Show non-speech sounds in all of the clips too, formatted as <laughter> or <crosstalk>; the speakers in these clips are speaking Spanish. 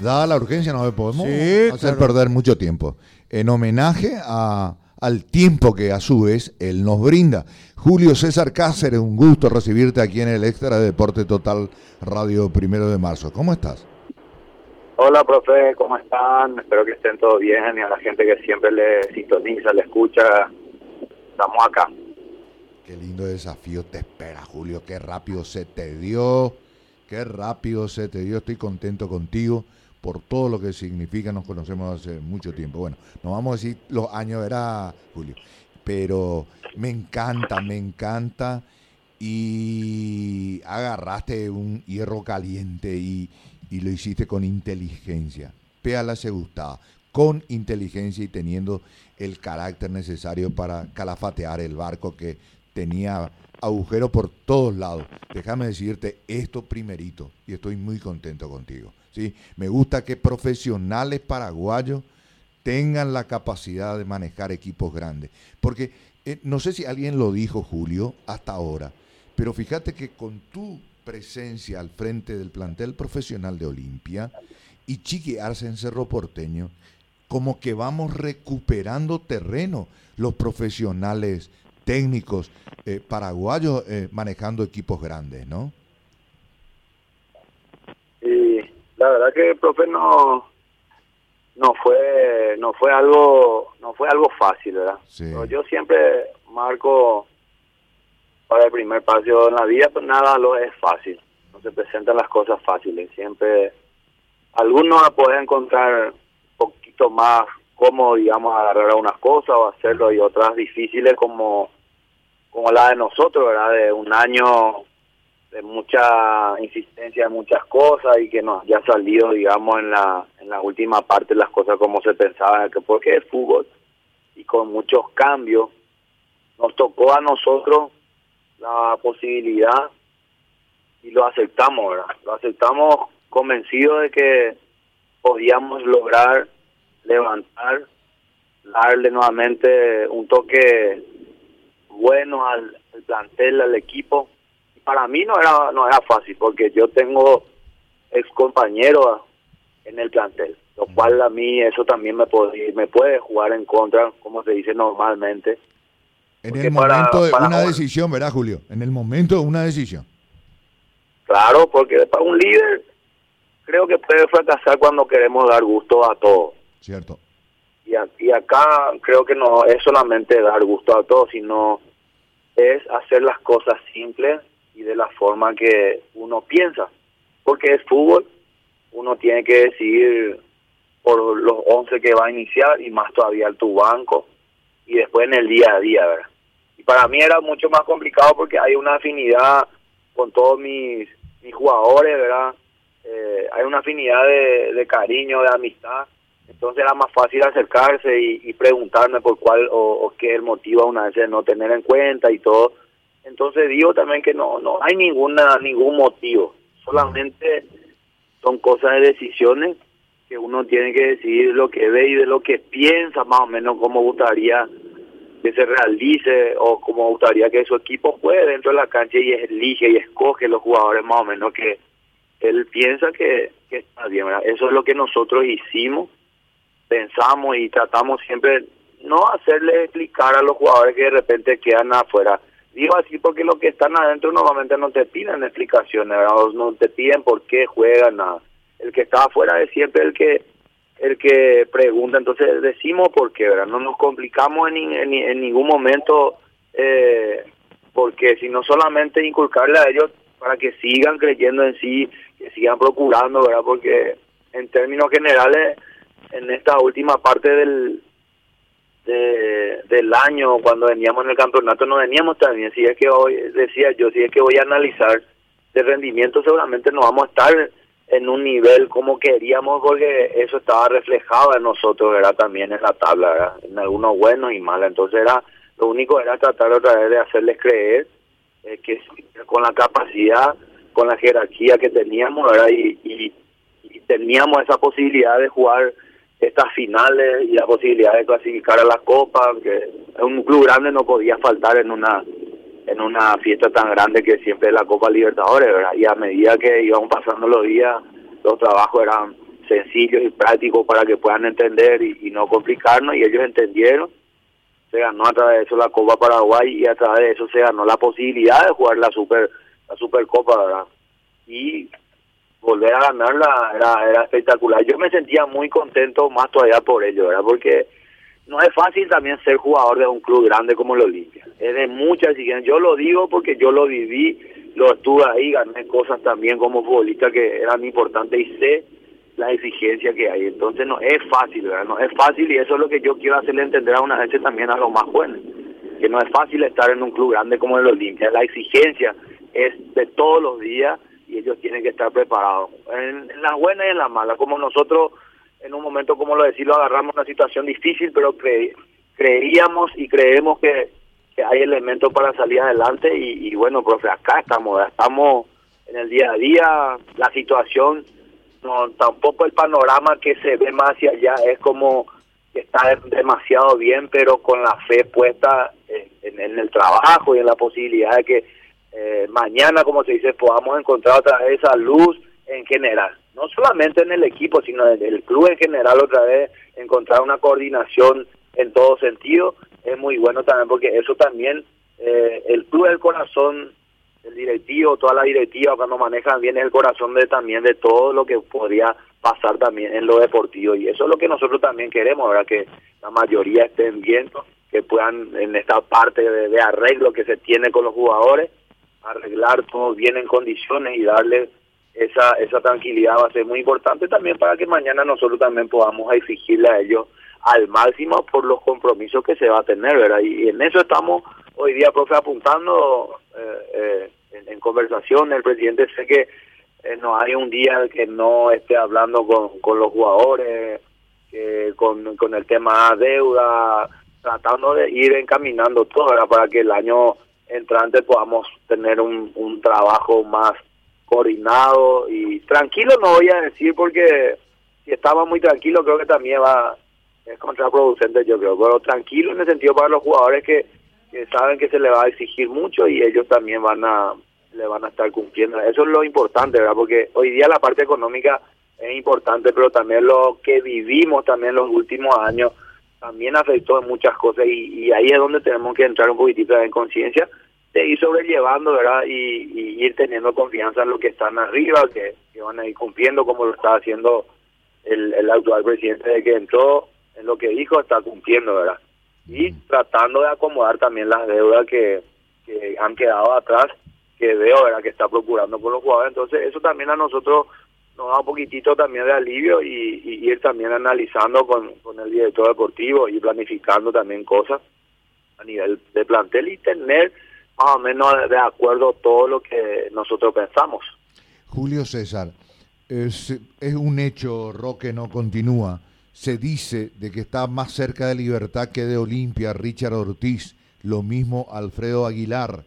Dada la urgencia, no podemos hacer perder mucho tiempo. En homenaje a, al tiempo que a su vez él nos brinda. Julio César Cáceres, un gusto recibirte aquí en el Extra de Deporte Total Radio Primero de Marzo. ¿Cómo estás? Hola, profe, ¿cómo están? Espero que estén todos bien y a la gente que siempre le sintoniza, le escucha, estamos acá. Qué lindo desafío te espera, Julio. Qué rápido se te dio. Qué rápido se te dio. Estoy contento contigo por todo lo que significa, nos conocemos hace mucho tiempo. Bueno, no vamos a decir los años, era Julio, pero me encanta, me encanta y agarraste un hierro caliente y, lo hiciste con inteligencia. Péala se gustaba, con inteligencia y teniendo el carácter necesario para calafatear el barco que tenía agujero por todos lados. Déjame decirte esto primerito y estoy muy contento contigo. Me gusta que profesionales paraguayos tengan la capacidad de manejar equipos grandes. Porque eh, no sé si alguien lo dijo, Julio, hasta ahora, pero fíjate que con tu presencia al frente del plantel profesional de Olimpia y Chiqui Arce en Cerro Porteño, como que vamos recuperando terreno los profesionales técnicos eh, paraguayos eh, manejando equipos grandes, ¿no? la verdad que el profe no no fue no fue algo no fue algo fácil verdad yo siempre marco para el primer paso en la vida pues nada lo es fácil. No se presentan las cosas fáciles. Siempre algunos pueden encontrar un poquito más cómo digamos agarrar unas cosas o hacerlo y otras difíciles como como la de nosotros verdad de un año de mucha insistencia de muchas cosas y que nos ya salido digamos en la en la última parte las cosas como se pensaba que porque es fútbol y con muchos cambios nos tocó a nosotros la posibilidad y lo aceptamos ¿verdad? lo aceptamos convencidos de que podíamos lograr levantar darle nuevamente un toque bueno al plantel al equipo para mí no era no era fácil porque yo tengo ex compañeros en el plantel, lo cual a mí eso también me puede me puede jugar en contra, como se dice normalmente. En el momento de una decisión, ¿verdad, Julio? En el momento de una decisión. Claro, porque para un líder creo que puede fracasar cuando queremos dar gusto a todos. Cierto. Y, y acá creo que no es solamente dar gusto a todos, sino es hacer las cosas simples y de la forma que uno piensa. Porque es fútbol, uno tiene que decidir por los 11 que va a iniciar y más todavía tu banco y después en el día a día, ¿verdad? Y para mí era mucho más complicado porque hay una afinidad con todos mis, jugadores, ¿verdad? Eh, hay una afinidad de, cariño, de amistad. Entonces era más fácil acercarse y, preguntarme por cuál o, o, qué el motivo a una vez de no tener en cuenta y todo entonces digo también que no no hay ninguna ningún motivo, solamente son cosas de decisiones que uno tiene que decidir lo que ve y de lo que piensa más o menos cómo gustaría que se realice o cómo gustaría que su equipo juegue dentro de la cancha y elige y escoge los jugadores más o menos que él piensa que, que está bien. Eso es lo que nosotros hicimos, pensamos y tratamos siempre no hacerle explicar a los jugadores que de repente quedan afuera Digo así porque los que están adentro normalmente no te piden explicaciones, no te piden por qué juegan nada. El que está afuera es siempre el que el que pregunta, entonces decimos por qué, ¿verdad? No nos complicamos en, en, ningún momento eh, porque si no solamente inculcarle a ellos para que sigan creyendo en sí, que sigan procurando, ¿verdad? Porque en términos generales, en esta última parte del, de, del año cuando veníamos en el campeonato no veníamos tan bien si es que hoy decía yo si es que voy a analizar de rendimiento seguramente no vamos a estar en un nivel como queríamos porque eso estaba reflejado en nosotros era también en la tabla en algunos buenos y malos. Entonces era lo único era tratar otra vez de hacerles creer eh, que con la capacidad con la jerarquía que teníamos y, y teníamos esa posibilidad de jugar estas finales y la posibilidad de clasificar a la Copa, que un club grande no podía faltar en una en una fiesta tan grande que siempre es la Copa Libertadores, ¿verdad? Y a medida que íbamos pasando los días, los trabajos eran sencillos y prácticos para que puedan entender y, no complicarnos y ellos entendieron. Se ganó a través de eso la Copa Paraguay y a través de eso se ganó la posibilidad de jugar la Super la Supercopa, ¿verdad? Y volver a ganarla era, era espectacular. Yo me sentía muy contento más todavía por ello, ¿verdad? Porque no es fácil también ser jugador de un club grande como el Olimpia. Es de mucha exigencia. Yo lo digo porque yo lo viví, lo estuve ahí, gané cosas también como futbolista que eran importantes y sé la exigencia que hay. Entonces no es fácil, ¿verdad? No es fácil y eso es lo que yo quiero hacerle entender a una gente también a los más jóvenes. Que no es fácil estar en un club grande como el Olimpia. La exigencia es de todos los días y ellos tienen que estar preparados. En, las buenas y en las malas, como nosotros en un momento, como lo decía, agarramos una situación difícil, pero creíamos y creemos que, hay elementos para salir adelante y, bueno, profe, acá estamos, estamos en el día a día, la situación, no tampoco el panorama que se ve más hacia allá es como que está demasiado bien, pero con la fe puesta en, en el trabajo y en la posibilidad de que eh, mañana, como se dice, podamos encontrar otra vez esa luz en general, no solamente en el equipo, sino en el club en general otra vez, encontrar una coordinación en todo sentido, es muy bueno también porque eso también, eh, el club es el corazón, el directivo, toda la directiva cuando manejan bien el corazón de también de todo lo que podría pasar también en lo deportivo y eso es lo que nosotros también queremos, ¿verdad? que la mayoría estén bien, que puedan en esta parte de arreglo que se tiene con los jugadores, arreglar todo bien en condiciones y darle esa, esa tranquilidad va a ser muy importante también para que mañana nosotros también podamos exigirle a ellos al máximo por los compromisos que se va a tener, ¿verdad? Y, en eso estamos hoy día, profe, apuntando eh, eh, en, conversación. El presidente sé que eh, no hay un día que no esté hablando con, con los jugadores, con, con el tema deuda, tratando de ir encaminando todo, ¿verdad? Para que el año entrante podamos tener un, un trabajo más coordinado y tranquilo no voy a decir porque si estaba muy tranquilo creo que también va es contraproducente yo creo pero tranquilo en el sentido para los jugadores que, que saben que se le va a exigir mucho y ellos también van a le van a estar cumpliendo. Eso es lo importante verdad porque hoy día la parte económica es importante pero también lo que vivimos también los últimos años también afectó en muchas cosas y, ahí es donde tenemos que entrar un poquitito en conciencia de ir sobrellevando, ¿verdad? Y, ir teniendo confianza en lo que están arriba, que, van a ir cumpliendo como lo está haciendo el, el actual presidente de que entró, en lo que dijo está cumpliendo, ¿verdad? Y tratando de acomodar también las deudas que, que han quedado atrás, que veo, ¿verdad? Que está procurando por los jugadores. Entonces eso también a nosotros nos da un poquitito también de alivio y, ir también analizando con, con el director deportivo y planificando también cosas a nivel de plantel y tener más o menos de acuerdo todo lo que nosotros pensamos. Julio César, es, es un hecho, Roque no continúa. Se dice de que está más cerca de Libertad que de Olimpia, Richard Ortiz, lo mismo Alfredo Aguilar.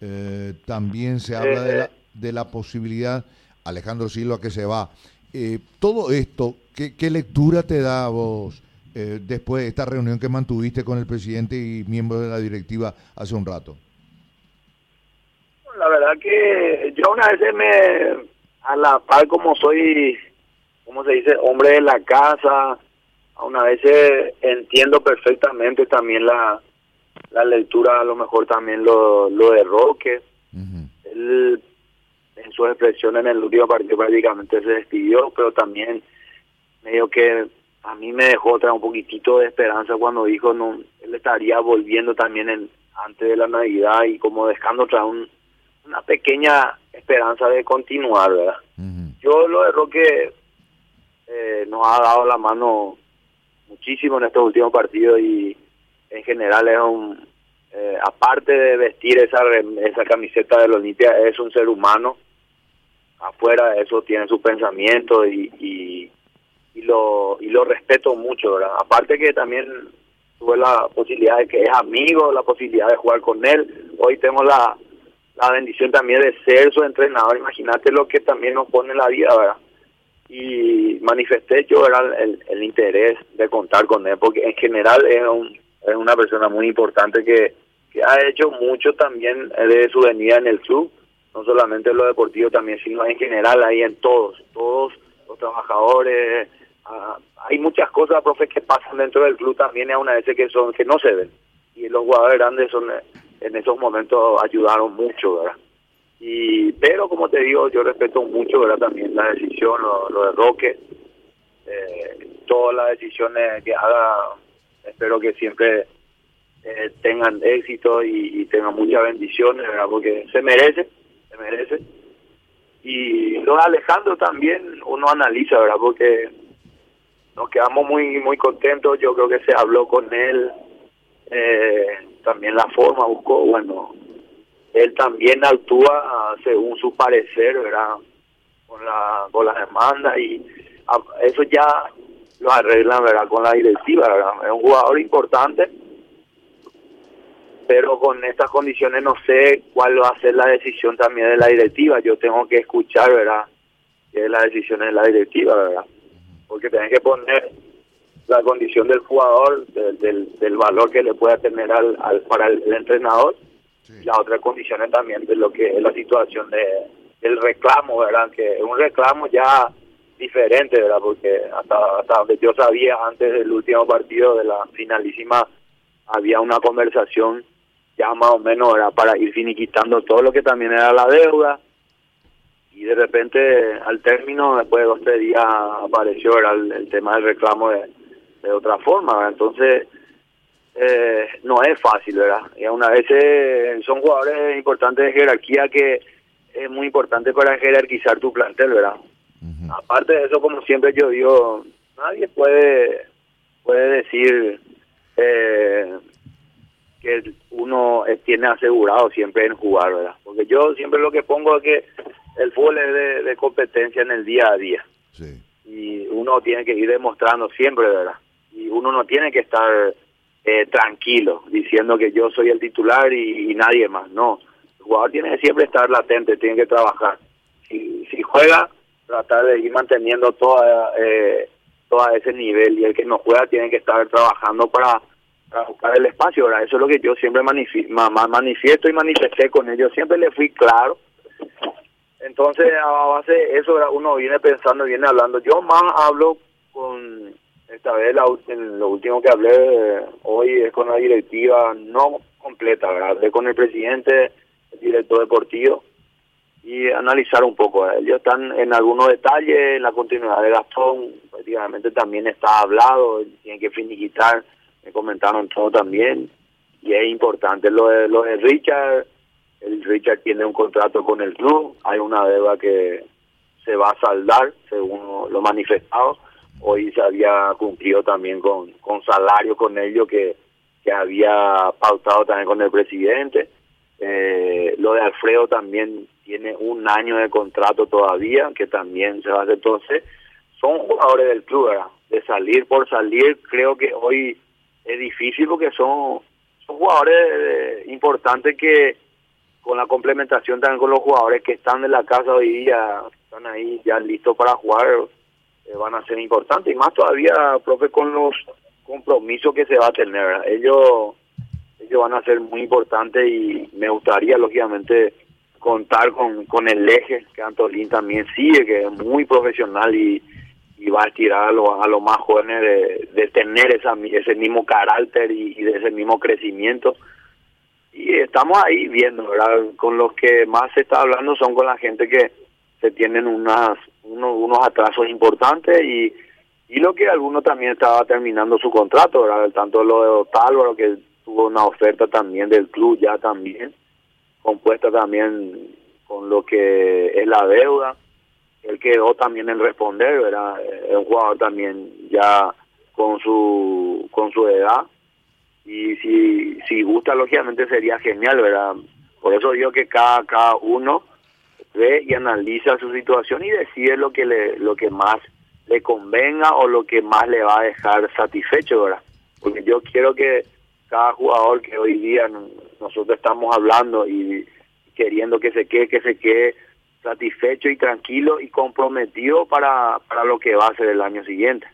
Eh, también se habla de, la, eh, de la posibilidad Alejandro Silva que se va. Eh, todo esto, ¿qué, lectura te da vos eh, después de esta reunión que mantuviste con el presidente y miembros de la directiva hace un rato? La verdad que yo una vez me, a la par como soy, como se dice, hombre de la casa, a una vez entiendo perfectamente también la, la lectura, a lo mejor también lo, lo de Roque. Él en su expresión en el último partido prácticamente se despidió, pero también medio que a mí me dejó otra un poquitito de esperanza cuando dijo no él estaría volviendo también en, antes de la Navidad y como dejando otra una pequeña esperanza de continuar, ¿verdad? Yo lo de Roque eh, nos ha dado la mano muchísimo en estos últimos partidos y en general es un eh, aparte de vestir esa esa camiseta del Olimpia es un ser humano afuera de eso tiene su pensamiento y, y, lo y lo respeto mucho, ¿verdad? Aparte que también tuve la posibilidad de que es amigo, la posibilidad de jugar con él. Hoy tengo la, la bendición también de ser su entrenador. Imagínate lo que también nos pone la vida, ¿verdad? Y manifesté yo ¿verdad? El, el interés de contar con él, porque en general es, un, es una persona muy importante que, que ha hecho mucho también de su venida en el club no solamente en lo deportivo también, sino en general ahí en todos, todos los trabajadores, hay muchas cosas, profe, que pasan dentro del club también, a una vez que son que no se ven. Y los jugadores grandes son en esos momentos ayudaron mucho, ¿verdad? Y, pero como te digo, yo respeto mucho, ¿verdad? También la decisión, lo, de Roque, eh, todas las decisiones que haga, espero que siempre eh, tengan éxito y, y, tengan muchas bendiciones, ¿verdad? Porque se merece, se merece. Y lo de Alejandro también uno analiza, ¿verdad? Porque nos quedamos muy muy contentos, yo creo que se habló con él, eh, también la forma buscó, bueno, él también actúa según su parecer, ¿verdad? Con la, con la demanda y eso ya lo arreglan, ¿verdad? Con la directiva. Es un jugador importante, pero con estas condiciones no sé cuál va a ser la decisión también de la directiva. Yo tengo que escuchar, ¿verdad? Que es la decisión de la directiva, ¿verdad? porque tenés que poner la condición del jugador, del, del, valor que le pueda tener al, al para el, entrenador, y las otras condiciones también de lo que es la situación de del reclamo, ¿verdad? Que es un reclamo ya diferente, ¿verdad? Porque hasta, hasta donde yo sabía antes del último partido de la finalísima había una conversación ya más o menos era para ir finiquitando todo lo que también era la deuda y de repente al término, después de dos tres días, apareció el, tema del reclamo de, de otra forma, entonces eh, no es fácil, ¿verdad? Y a una vez son jugadores importantes de jerarquía que es muy importante para jerarquizar tu plantel, ¿verdad? Aparte de eso, como siempre yo digo, nadie puede puede decir eh, que uno tiene asegurado siempre en jugar, ¿verdad? Porque yo siempre lo que pongo es que el fútbol es de, competencia en el día a día. Y uno tiene que ir demostrando siempre, ¿verdad? Y uno no tiene que estar eh, tranquilo diciendo que yo soy el titular y, nadie más. No, el jugador tiene que siempre estar latente, tiene que trabajar. Si, si juega, tratar de ir manteniendo toda, eh, todo ese nivel y el que no juega tiene que estar trabajando para, buscar el espacio, ¿verdad? Eso es lo que yo siempre manifiesto y manifesté con ellos. Siempre le fui claro entonces, a base de eso, uno viene pensando, viene hablando. Yo más hablo con, esta vez, en lo último que hablé hoy es con la directiva, no completa, ¿verdad? Hablé con el presidente, el director deportivo, y analizar un poco. Ellos están en algunos detalles, en la continuidad de Gastón, prácticamente también está hablado, tienen que finiquitar, me comentaron todo también, y es importante lo de, lo de Richard el Richard tiene un contrato con el club, hay una deuda que se va a saldar, según lo manifestado. Hoy se había cumplido también con, con salario con ellos que, que había pautado también con el presidente. Eh, lo de Alfredo también tiene un año de contrato todavía, que también se va a hacer. Entonces, son jugadores del club. De salir por salir, creo que hoy es difícil porque son, jugadores importantes que con la complementación también con los jugadores que están en la casa hoy día, están ahí ya listos para jugar, eh, van a ser importantes. Y más todavía, profe, con los compromisos que se va a tener. Ellos, ellos van a ser muy importantes y me gustaría, lógicamente, contar con, con el eje, que Antolín también sigue, que es muy profesional y, y va a estirar a, los a los más jóvenes de, tener esa, ese mismo carácter y, de ese mismo crecimiento y estamos ahí viendo, ¿verdad? Con los que más se está hablando son con la gente que se tienen unas unos, unos atrasos importantes y, y lo que alguno también estaba terminando su contrato. Tanto lo de Otálvaro que tuvo una oferta también del club ya también, compuesta también con lo que es la deuda. Él quedó también en responder, ¿verdad? Es un jugador también ya con su con su edad y si, si gusta, lógicamente sería genial, ¿verdad? Por eso digo que cada, cada uno ve y analiza su situación y decide lo que, le, lo que más le convenga o lo que más le va a dejar satisfecho, ¿verdad? Porque yo quiero que cada jugador que hoy día nosotros estamos hablando y queriendo que se quede, que se quede satisfecho y tranquilo y comprometido para, para lo que va a ser el año siguiente.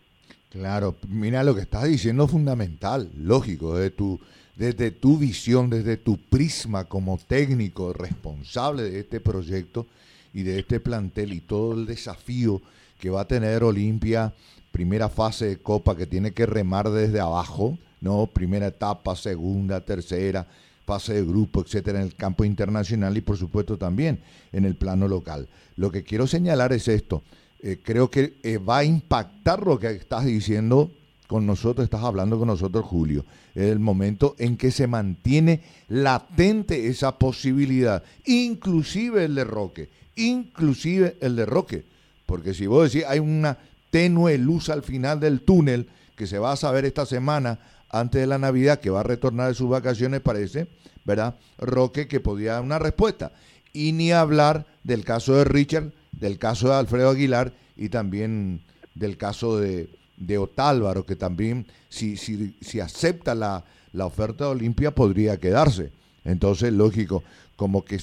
Claro, mira lo que estás diciendo fundamental, lógico, desde tu, desde tu visión, desde tu prisma como técnico responsable de este proyecto y de este plantel y todo el desafío que va a tener Olimpia, primera fase de Copa que tiene que remar desde abajo, ¿no? Primera etapa, segunda, tercera, fase de grupo, etcétera, en el campo internacional y por supuesto también en el plano local. Lo que quiero señalar es esto. Eh, creo que eh, va a impactar lo que estás diciendo con nosotros, estás hablando con nosotros, Julio. El momento en que se mantiene latente esa posibilidad, inclusive el de Roque, inclusive el de Roque. Porque si vos decís, hay una tenue luz al final del túnel que se va a saber esta semana antes de la Navidad, que va a retornar de sus vacaciones, parece, ¿verdad? Roque que podía dar una respuesta. Y ni hablar del caso de Richard, del caso de Alfredo Aguilar y también del caso de, de Otálvaro, que también si, si, si acepta la, la, oferta de Olimpia podría quedarse. Entonces, lógico, como que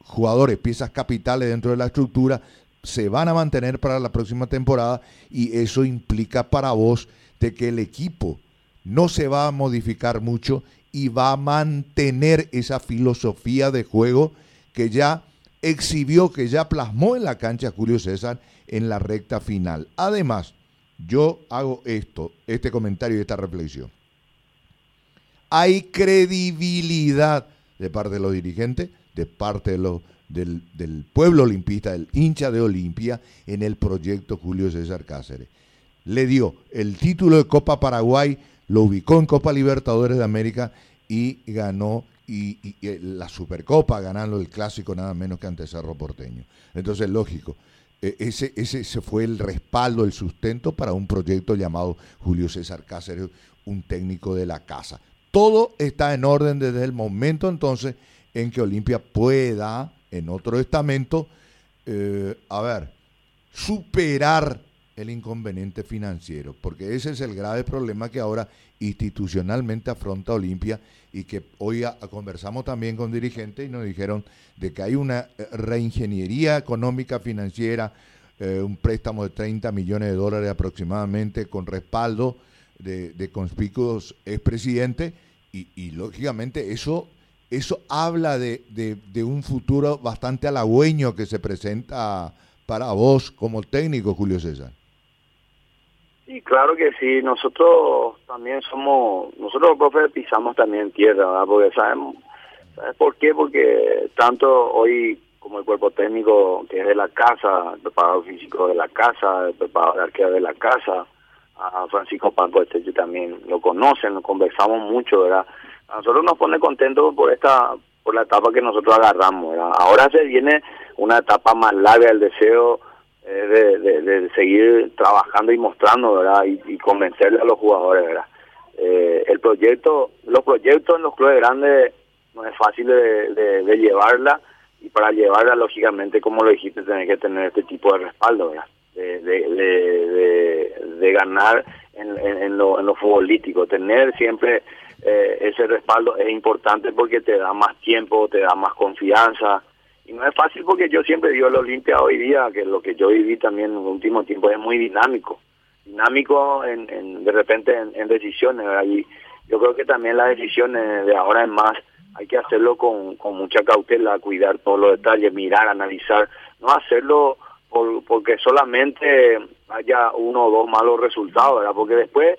jugadores, piezas capitales dentro de la estructura, se van a mantener para la próxima temporada y eso implica para vos de que el equipo no se va a modificar mucho y va a mantener esa filosofía de juego que ya exhibió, que ya plasmó en la cancha Julio César en la recta final. Además, yo hago esto, este comentario y esta reflexión. Hay credibilidad de parte de los dirigentes, de parte de del, del pueblo olimpista, del hincha de Olimpia, en el proyecto Julio César Cáceres. Le dio el título de Copa Paraguay, lo ubicó en Copa Libertadores de América y ganó y, la Supercopa ganando el clásico nada menos que ante Cerro Porteño. Entonces, lógico, e, ese, ese, fue el respaldo, el sustento para un proyecto llamado Julio César Cáceres, un técnico de la casa. Todo está en orden desde el momento entonces en que Olimpia pueda, en otro estamento, eh, a ver, superar el inconveniente financiero, porque ese es el grave problema que ahora institucionalmente afronta Olimpia y que hoy conversamos también con dirigentes y nos dijeron de que hay una eh, reingeniería económica financiera, eh, un préstamo de 30 millones de dólares aproximadamente con respaldo de, de conspicuos expresidentes y, lógicamente eso eso habla de, de, de, un futuro bastante halagüeño que se presenta para vos como técnico, Julio César. Sí, claro que sí. Nosotros también somos, nosotros los profes pisamos también tierra, ¿verdad? Porque sabemos, ¿sabes por qué? Porque tanto hoy como el cuerpo técnico que es de la casa, el preparador físico de la casa, el preparador de arquero de la casa, a Francisco Paco este también lo conocen, lo conversamos mucho, ¿verdad? A nosotros nos pone contentos por esta por la etapa que nosotros agarramos, ¿verdad? Ahora se viene una etapa más larga del deseo eh, de, seguir trabajando y mostrando, ¿verdad? Y, convencerle a los jugadores, ¿verdad? Eh, el proyecto, los proyectos en los clubes grandes no es fácil de, llevarla y para llevarla, lógicamente, como lo dijiste, tenés que tener este tipo de respaldo, ¿verdad? De, ganar en, en, lo, en lo futbolístico, tener siempre eh, ese respaldo es importante porque te da más tiempo, te da más confianza, y no es fácil porque yo siempre digo la Olimpia hoy día, que lo que yo viví también en el último tiempo es muy dinámico. Dinámico en, de repente en, decisiones. Y yo creo que también las decisiones de ahora en más hay que hacerlo con, con mucha cautela, cuidar todos los detalles, mirar, analizar. No hacerlo por, porque solamente haya uno o dos malos resultados. Porque después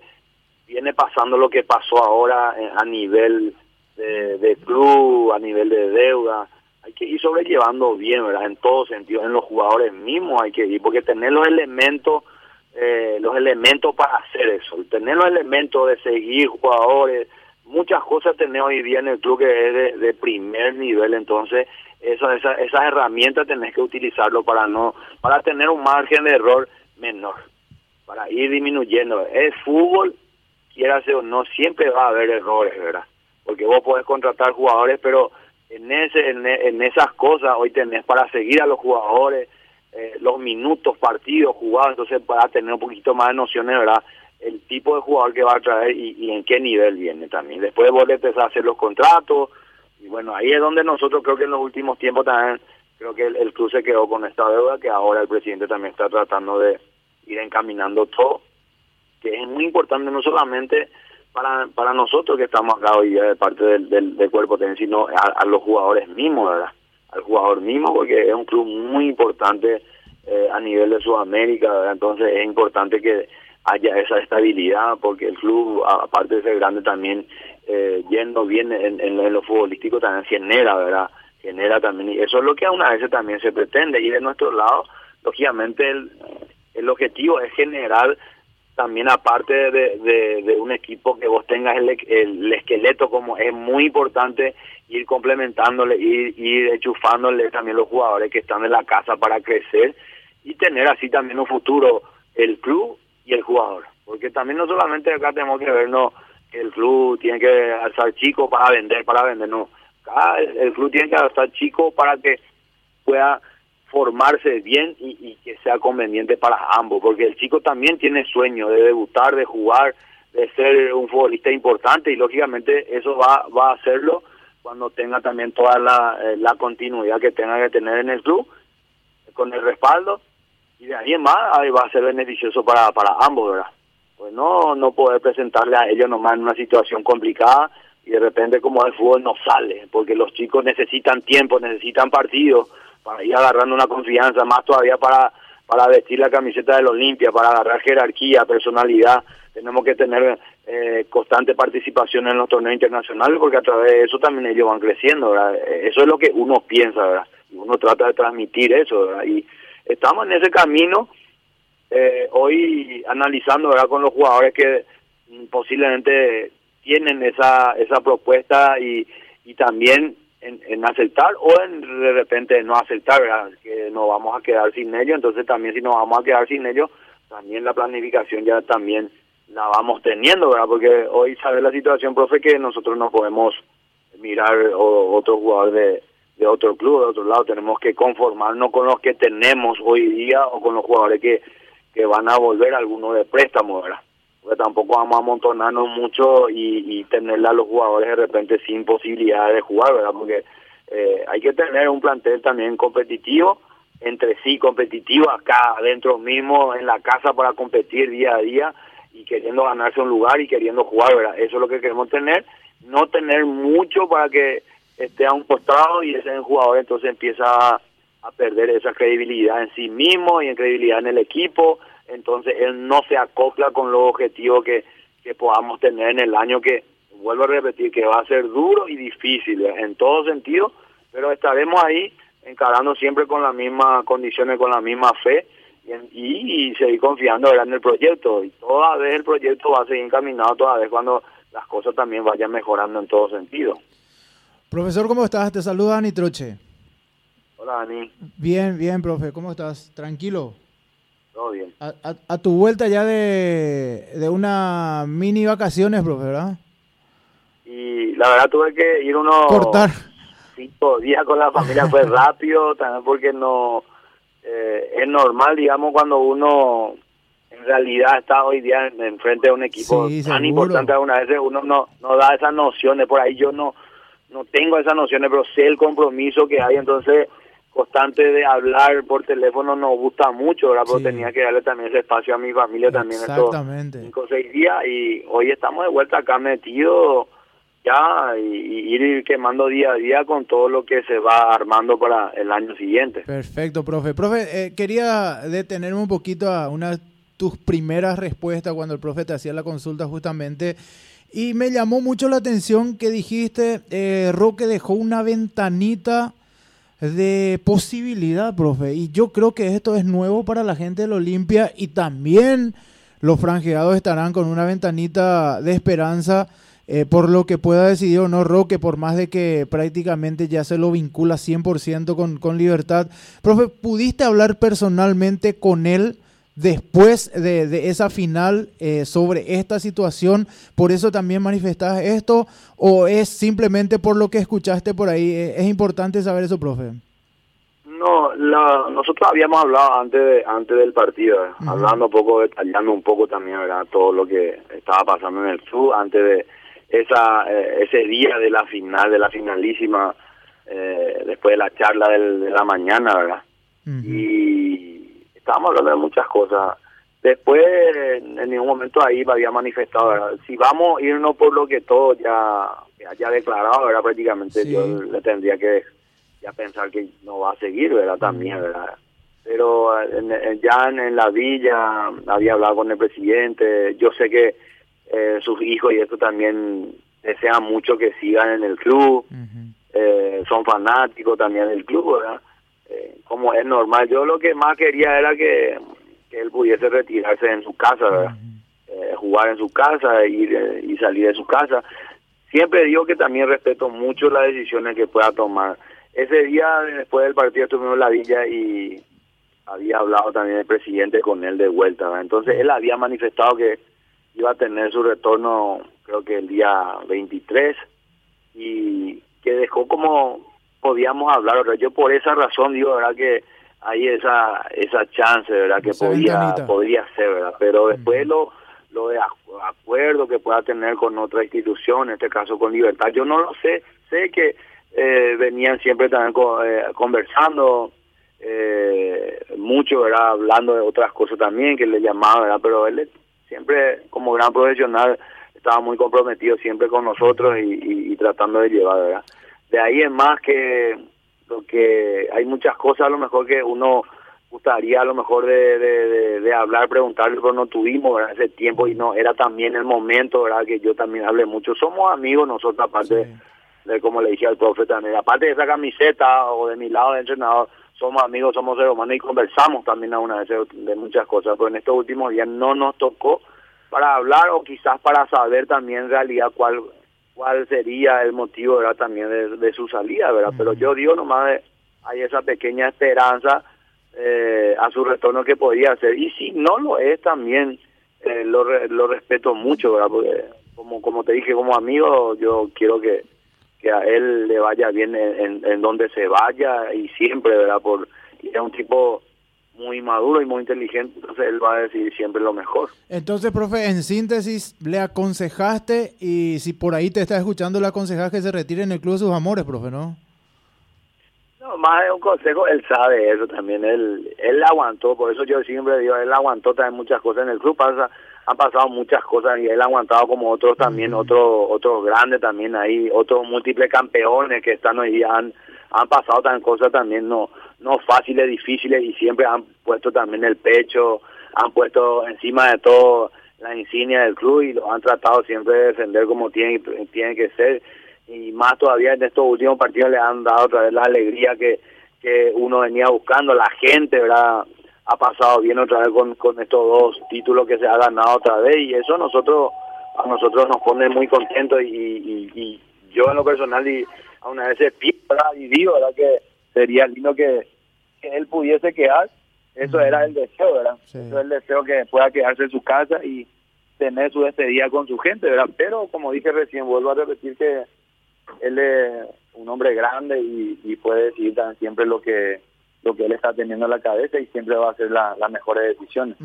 viene pasando lo que pasó ahora a nivel de, de club, a nivel de deuda hay que ir sobrellevando bien, ¿verdad? En todos sentidos, en los jugadores mismos hay que ir, porque tener los elementos, eh, los elementos para hacer eso, tener los elementos de seguir jugadores, muchas cosas tenemos hoy día en el club que es de, primer nivel, entonces esa, esa, esas herramientas tenés que utilizarlo para no, para tener un margen de error menor, para ir disminuyendo. Es fútbol, quiera o no, siempre va a haber errores, ¿verdad? Porque vos podés contratar jugadores, pero en, ese, en, esas cosas hoy tenés para seguir a los jugadores, eh, los minutos, partidos jugados, entonces para tener un poquito más de nociones, ¿verdad? El tipo de jugador que va a traer y, en qué nivel viene también. Después vos le empezás a hacer los contratos y bueno, ahí es donde nosotros creo que en los últimos tiempos también, creo que el, el club se quedó con esta deuda que ahora el presidente también está tratando de ir encaminando todo, que es muy importante no solamente para, para nosotros que estamos acá hoy de parte del, del, cuerpo técnico, sino a, los jugadores mismos, ¿verdad? Al jugador mismo, porque es un club muy importante eh, a nivel de Sudamérica, entonces es importante que haya esa estabilidad porque el club, aparte de ser grande también, eh, yendo bien en, en, lo futbolístico también genera, ¿verdad? Genera también, y eso es lo que a una vez también se pretende, y de nuestro lado, lógicamente el, el objetivo es generar también aparte de, de, un equipo que vos tengas el, el, esqueleto como es muy importante ir complementándole, ir, ir enchufándole también los jugadores que están en la casa para crecer y tener así también un futuro el club y el jugador. Porque también no solamente acá tenemos que vernos el club tiene que alzar chico para vender, para vender, no. Acá el, club tiene que alzar chico para que pueda formarse bien y, que sea conveniente para ambos, porque el chico también tiene sueño de debutar, de jugar, de ser un futbolista importante y lógicamente eso va, va a hacerlo cuando tenga también toda la, eh, la continuidad que tenga que tener en el club, con el respaldo y de ahí en más ahí va a ser beneficioso para, para ambos, ¿verdad? Pues no, no poder presentarle a ellos nomás en una situación complicada y de repente como el fútbol no sale, porque los chicos necesitan tiempo, necesitan partidos para ir agarrando una confianza, más todavía para, para vestir la camiseta del Olimpia, para agarrar jerarquía, personalidad. Tenemos que tener eh, constante participación en los torneos internacionales porque a través de eso también ellos van creciendo, ¿verdad? Eso es lo que uno piensa, ¿verdad? Uno trata de transmitir eso. Y estamos en ese camino, eh, hoy analizando, ¿verdad? Con los jugadores que posiblemente tienen esa, esa propuesta y, y también en, aceptar o en de repente no aceptar, que nos vamos a quedar sin ellos, entonces también si nos vamos a quedar sin ellos, también la planificación ya también la vamos teniendo, ¿verdad? Porque hoy sabe la situación, profe, que nosotros no podemos mirar otro jugador de, de otro club, de otro lado, tenemos que conformarnos con los que tenemos hoy día o con los jugadores que, que van a volver, algunos de préstamo, ¿verdad? Porque tampoco vamos a amontonarnos mucho y, y tener a los jugadores de repente sin posibilidad de jugar, ¿verdad? Porque eh, hay que tener un plantel también competitivo, entre sí competitivo, acá adentro mismo, en la casa para competir día a día y queriendo ganarse un lugar y queriendo jugar, ¿verdad? Eso es lo que queremos tener, no tener mucho para que esté a un costado y ese jugador entonces empieza a perder esa credibilidad en sí mismo y en credibilidad en el equipo entonces él no se acopla con los objetivos que, que podamos tener en el año que, vuelvo a repetir, que va a ser duro y difícil en todo sentido, pero estaremos ahí encarando siempre con las mismas condiciones, con la misma fe y, y, seguir confiando en el proyecto. Y toda vez el proyecto va a seguir encaminado, toda vez cuando las cosas también vayan mejorando en todo sentido. Profesor, ¿cómo estás? Te saluda Dani Troche. Hola, Dani. Bien, bien, profe. ¿Cómo estás? ¿Tranquilo? Bien. A, tu vuelta ya de, de una mini vacaciones, profe, ¿verdad? Y la verdad tuve que ir unos Cortar. cinco días con la familia, fue <laughs> rápido, también porque no eh, es normal, digamos, cuando uno en realidad está hoy día enfrente de un equipo tan importante algunas veces uno no, no da esas nociones, por ahí yo no no tengo esas nociones, pero sé el compromiso que hay, entonces constante de hablar por teléfono nos gusta mucho, ¿verdad? Pero tenía que darle también ese espacio a mi familia también estos cinco o seis días y hoy estamos de vuelta acá metidos ya y, ir quemando día a día con todo lo que se va armando para el año siguiente. Perfecto, profe. Profe, eh, quería detenerme un poquito a una tus primeras respuestas cuando el profe te hacía la consulta justamente y me llamó mucho la atención que dijiste, eh, Roque dejó una ventanita de posibilidad, profe. Y yo creo que esto es nuevo para la gente del Olimpia y también los franjeados estarán con una ventanita de esperanza eh, por lo que pueda decidir o no Roque, por más de que prácticamente ya se lo vincula 100% con, con libertad. Profe, ¿pudiste hablar personalmente con él? Después de, esa final eh, sobre esta situación, por eso también manifestás esto, o es simplemente por lo que escuchaste por ahí? Eh, es importante saber eso, profe. No, nosotros habíamos hablado antes de, antes del partido, eh, hablando un poco, detallando un poco también, ¿verdad? Todo lo que estaba pasando en el sur antes de esa ese día de la final, de la finalísima, después de la charla de la mañana, ¿verdad? Y estábamos hablando de muchas cosas. Después, en, ningún momento ahí me había manifestado, si vamos a irnos por lo que todo ya haya declarado, ¿verdad? Prácticamente yo le tendría que ya pensar que no va a seguir, ¿verdad? También, ¿verdad? pero ya en, la villa había hablado con el presidente. Yo sé que eh, sus hijos y esto también desean mucho que sigan en el club. Eh, son fanáticos también del club, ¿verdad? Eh, como es normal. Yo lo que más quería era que, él pudiese retirarse en su casa, ¿verdad? jugar en su casa ir, y salir de su casa. Siempre digo que también respeto mucho las decisiones que pueda tomar. Ese día, después del partido, estuvimos en la villa y había hablado también el presidente con él de vuelta. Entonces, él había manifestado que iba a tener su retorno, creo que el día 23, y que dejó como podíamos hablar. Yo por esa razón digo, ¿verdad? Que hay esa esa chance, ¿verdad? Que podía podría ser, ¿verdad? Pero después lo lo de acuerdo que pueda tener con otra institución, en este caso con Libertad, yo no lo sé. Sé que eh, venían siempre también eh, conversando eh, mucho, ¿verdad? Hablando de otras cosas también que le llamaba, ¿verdad? Pero él siempre como gran profesional estaba muy comprometido siempre con nosotros y, tratando de llevar, ¿verdad? De ahí es más que lo que hay muchas cosas a lo mejor que uno gustaría a lo mejor de, de, hablar, preguntarle, pero no tuvimos ¿verdad? ese tiempo y no era también el momento, ¿verdad? Que yo también hablé mucho. Somos amigos nosotros, aparte de, como le dije al profe también, aparte de esa camiseta o de mi lado de entrenador, somos amigos, somos seres humanos y conversamos también alguna vez de muchas cosas, pero en estos últimos días no nos tocó para hablar o quizás para saber también en realidad cuál cuál sería el motivo ¿verdad? también de, su salida, ¿verdad? Pero yo digo nomás, hay esa pequeña esperanza eh, a su retorno que podía hacer. Y si no lo es también, eh, lo, lo respeto mucho, ¿verdad? Porque como, como te dije, como amigo, yo quiero que, que a él le vaya bien en, en, donde se vaya y siempre, ¿verdad? Por, es un tipo muy maduro y muy inteligente, entonces él va a decidir siempre lo mejor. Entonces, profe, en síntesis, le aconsejaste y si por ahí te está escuchando, le aconsejaste que se retire en el Club de sus Amores, profe, ¿no? No, más de un consejo, él sabe eso también, él él aguantó, por eso yo siempre digo, él aguantó también muchas cosas en el club, pasa han pasado muchas cosas y él ha aguantado como otros también, otros otros grandes también ahí, otros múltiples campeones que están hoy día han, han pasado también cosas también no no fáciles, difíciles y siempre han puesto también el pecho, han puesto encima de todo la insignia del club y lo han tratado siempre de defender como tiene, tiene que ser y más todavía en estos últimos partidos le han dado otra vez la alegría que, que uno venía buscando, la gente, ¿verdad? ha pasado bien otra vez con, con estos dos títulos que se ha ganado otra vez y eso nosotros a nosotros nos pone muy contentos y, y, yo en lo personal y a una vez pido y digo ¿verdad? que sería lindo que, él pudiese quedar eso era el deseo verdad eso es el deseo que pueda quedarse en su casa y tener su despedida con su gente verdad pero como dije recién vuelvo a repetir que él es un hombre grande y, y puede decir siempre lo que lo que él está teniendo en la cabeza y siempre va a ser las mejores decisiones.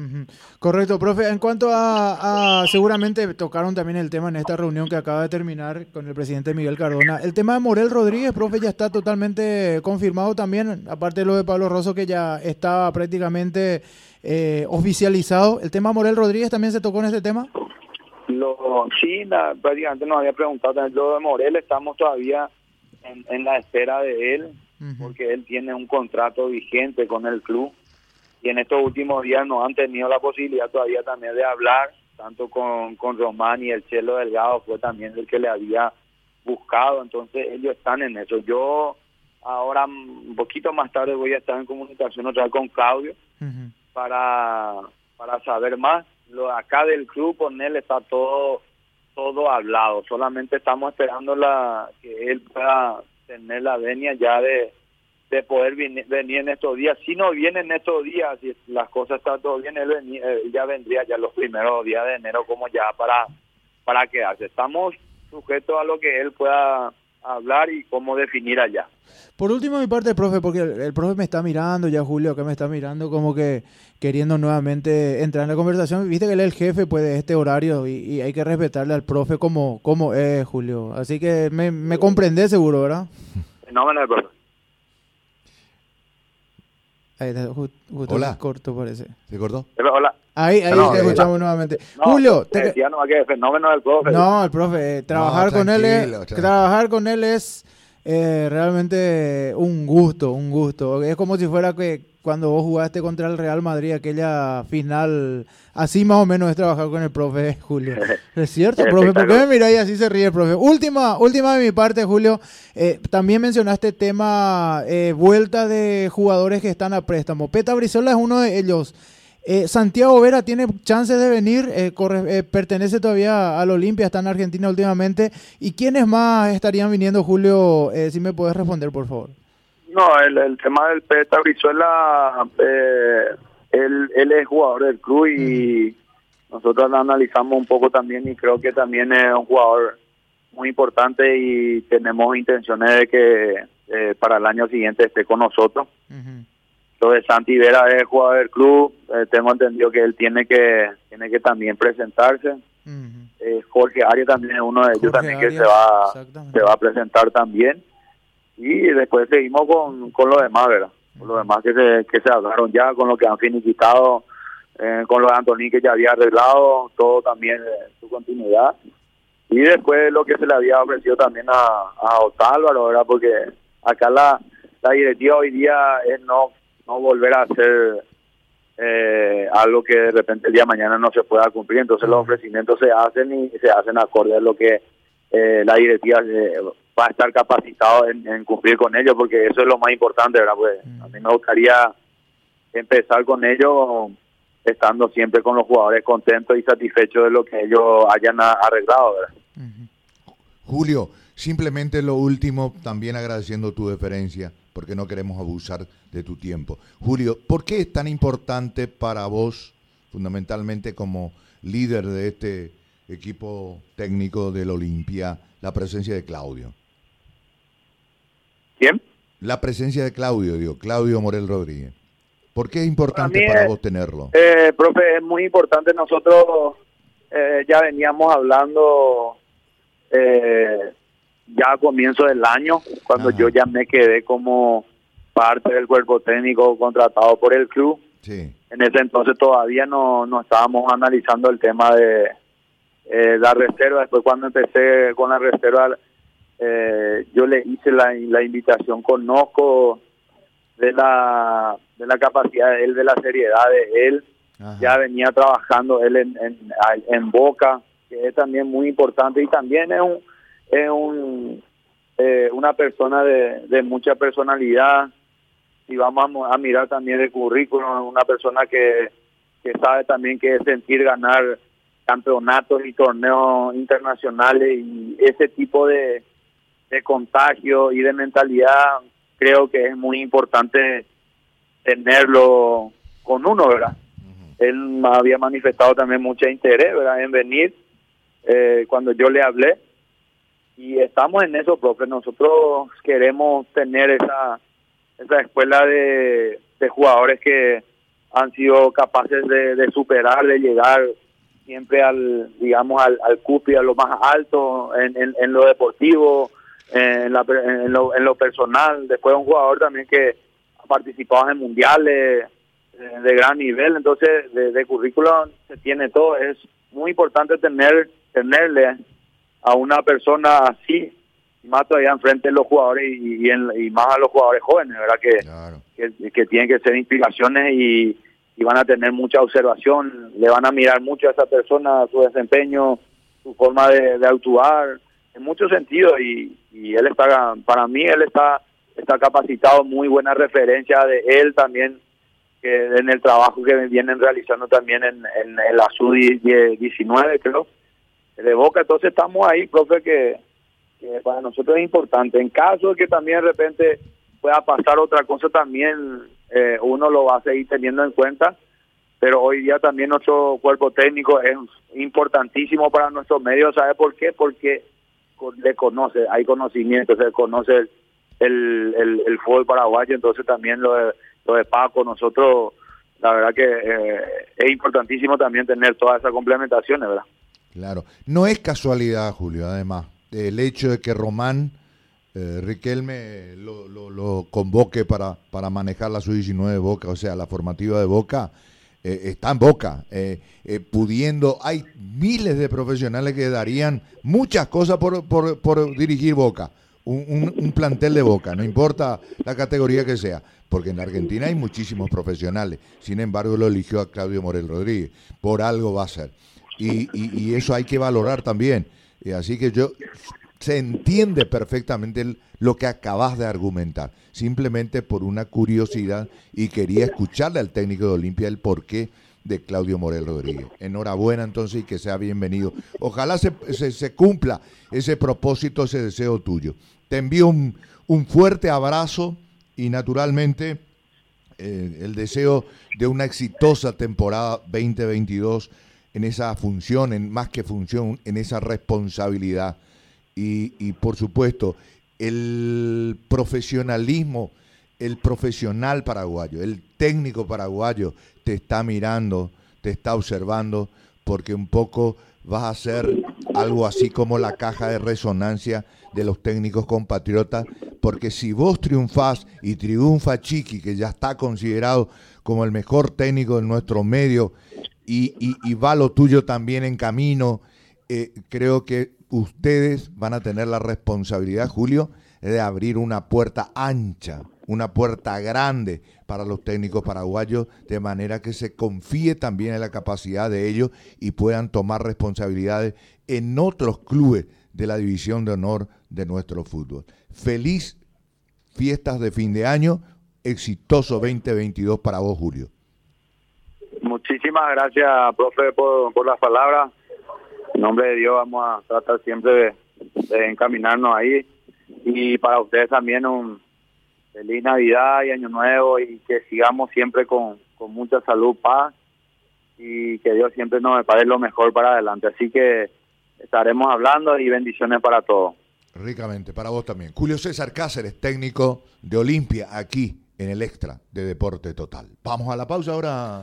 Correcto, profe. En cuanto a, seguramente tocaron también el tema en esta reunión que acaba de terminar con el presidente Miguel Cardona. El tema de Morel Rodríguez, profe, ya está totalmente confirmado también, aparte de lo de Pablo Rosso que ya estaba prácticamente eh, oficializado. ¿El tema Morel Rodríguez también se tocó en este tema? Lo, sí, prácticamente nos había preguntado también lo de Morel, estamos todavía en, en la espera de él porque él tiene un contrato vigente con el club y en estos últimos días no han tenido la posibilidad todavía también de hablar, tanto con, con Román y el Chelo Delgado fue también el que le había buscado, entonces ellos están en eso. Yo ahora un poquito más tarde voy a estar en comunicación otra vez con Claudio para, para saber más. Lo acá del club con él está todo todo hablado, solamente estamos esperando la que él pueda tener la venia ya de, de poder venir, en estos días. Si no viene en estos días, si las cosas están todo bien, él, eh, ya vendría ya los primeros días de enero como ya para, para quedarse. Estamos sujetos a lo que él pueda hablar y cómo definir allá. Por último, mi parte, profe, porque el, profe me está mirando, ya Julio, que me está mirando como que queriendo nuevamente entrar en la conversación. Viste que él es el jefe pues, de este horario y, hay que respetarle al profe como, como es, Julio. Así que me, me comprende seguro, ¿verdad? No, no, profe. Ahí justo Hola. corto parece. ¿Se cortó? Hola. Ahí, ahí te escuchamos nuevamente. Julio, te... decía no, que el fenómeno del profe. No, el profe, eh, trabajar con él es, trabajar con él es eh, realmente un gusto, un gusto. Es como si fuera que cuando vos jugaste contra el Real Madrid, aquella final, así más o menos es trabajar con el profe Julio. <laughs> ¿Es cierto, profe? ¿Por qué me miráis así se ríe el profe? Última, última de mi parte, Julio. Eh, también mencionaste tema eh, vuelta de jugadores que están a préstamo. Peta Brizola es uno de ellos. Eh, Santiago Vera tiene chances de venir, eh, eh, pertenece todavía al Olimpia, está en Argentina últimamente. ¿Y quiénes más estarían viniendo, Julio? si me puedes responder, por favor. No, el, tema del Peta Brizuela, él, él es jugador del club y nosotros lo analizamos un poco también y creo que también es un jugador muy importante y tenemos intenciones de que para el año siguiente esté con nosotros. Entonces Santi Vera es jugador del club, eh, tengo entendido que él tiene que tiene que también presentarse. Eh, Jorge Arias también es uno de ellos también que se va se va a presentar también. Y después seguimos con, con los demás, ¿verdad? Con los demás que se, que se hablaron ya, con lo que han finiquitado, eh, con lo de Antoní que ya había arreglado, todo también su continuidad. Y después lo que se le había ofrecido también a, a Otálvaro, ¿verdad? Porque acá la, la directiva hoy día es no no volver a hacer eh, algo que de repente el día de mañana no se pueda cumplir. Entonces los ofrecimientos se hacen y se hacen acorde a lo que eh, la directiva eh, va a estar capacitado en, cumplir con ellos, porque eso es lo más importante, ¿verdad? Pues a mí me gustaría empezar con ellos estando siempre con los jugadores contentos y satisfechos de lo que ellos hayan arreglado, ¿verdad? Julio, simplemente lo último, también agradeciendo tu deferencia porque no queremos abusar de tu tiempo. Julio, ¿por qué es tan importante para vos, fundamentalmente como líder de este equipo técnico del Olimpia, la presencia de Claudio? ¿Quién? La presencia de Claudio, digo, Claudio Morel Rodríguez. ¿Por qué es importante para, vos tenerlo? Eh, profe, es muy importante. Nosotros eh, ya veníamos hablando eh, ya a comienzo del año, cuando yo ya me quedé como parte del cuerpo técnico contratado por el club. En ese entonces todavía no, no estábamos analizando el tema de eh, la reserva. Después cuando empecé con la reserva, eh, yo le hice la, la invitación, conozco de la, de la capacidad de él, de la seriedad de él. Ya venía trabajando él en, en, en Boca, que es también muy importante y también es un es un, eh, una persona de, mucha personalidad y vamos a, mirar también el currículum, una persona que, que sabe también que es sentir ganar campeonatos y torneos internacionales y ese tipo de, de contagio y de mentalidad creo que es muy importante tenerlo con uno, ¿verdad? Él había manifestado también mucho interés, ¿verdad?, en venir. Eh, cuando yo le hablé, y estamos en eso, profe. Nosotros queremos tener esa, esa escuela de, jugadores que han sido capaces de, superar, de llegar siempre al, digamos, al, al cupi, a lo más alto en, en, lo deportivo, en, la, en, lo, en lo personal. Después un jugador también que ha participado en mundiales eh, de gran nivel, entonces de, de currículum se tiene todo. Es muy importante tener tenerle a una persona así, más todavía enfrente de los jugadores y, y, más a los jugadores jóvenes, ¿verdad? Que, que, tienen que ser inspiraciones y, van a tener mucha observación, le van a mirar mucho a esa persona, su desempeño, su forma de, actuar, en muchos sentidos y, y él está, para mí él está, está capacitado, muy buena referencia de él también que en el trabajo que vienen realizando también en, en, en la SUD-19 creo de Boca. Entonces estamos ahí, profe, que, para nosotros es importante. En caso de que también de repente pueda pasar otra cosa, también eh, uno lo va a seguir teniendo en cuenta. Pero hoy día también nuestro cuerpo técnico es importantísimo para nuestros medios. ¿Sabe por qué? Porque le conoce, hay conocimiento, se conoce el, el, el, fútbol paraguayo, entonces también lo de, lo de Paco, nosotros, la verdad que eh, es importantísimo también tener todas esas complementaciones, ¿verdad? Claro, no es casualidad, Julio, además, el hecho de que Román eh, Riquelme lo, convoque para, para manejar la sub-19 de Boca, o sea, la formativa de Boca, eh, está en Boca, eh, pudiendo, hay miles de profesionales que darían muchas cosas por, por, por dirigir Boca. un, plantel de boca, no importa la categoría que sea, porque en Argentina hay muchísimos profesionales, sin embargo lo eligió a Claudio Morel Rodríguez, por algo va a ser. Y, y, eso hay que valorar también. Y así que yo, se entiende perfectamente lo que acabas de argumentar, simplemente por una curiosidad y quería escucharle al técnico de Olimpia el porqué de Claudio Morel Rodríguez. Enhorabuena entonces y que sea bienvenido. Ojalá se, se, cumpla ese propósito, ese deseo tuyo. Te envío un, un fuerte abrazo y naturalmente eh, el deseo de una exitosa temporada 2022 en esa función, en más que función, en esa responsabilidad. Y, y por supuesto, el profesionalismo el profesional paraguayo, el técnico paraguayo te está mirando, te está observando, porque un poco vas a ser algo así como la caja de resonancia de los técnicos compatriotas, porque si vos triunfás y triunfa Chiqui, que ya está considerado como el mejor técnico de nuestro medio, y, va lo tuyo también en camino, eh, creo que ustedes van a tener la responsabilidad, Julio, de abrir una puerta ancha una puerta grande para los técnicos paraguayos, de manera que se confíe también en la capacidad de ellos y puedan tomar responsabilidades en otros clubes de la división de honor de nuestro fútbol. Feliz fiestas de fin de año, exitoso 2022 para vos, Julio. Muchísimas gracias, profe, por, las palabras. En nombre de Dios vamos a tratar siempre de encaminarnos ahí. Y para ustedes también un, feliz Navidad y Año Nuevo y que sigamos siempre con, con mucha salud, paz y que Dios siempre nos prepare lo mejor para adelante. Así que estaremos hablando y bendiciones para todos. Ricamente, para vos también. Julio César Cáceres, técnico de Olimpia, aquí en el Extra de Deporte Total. Vamos a la pausa ahora.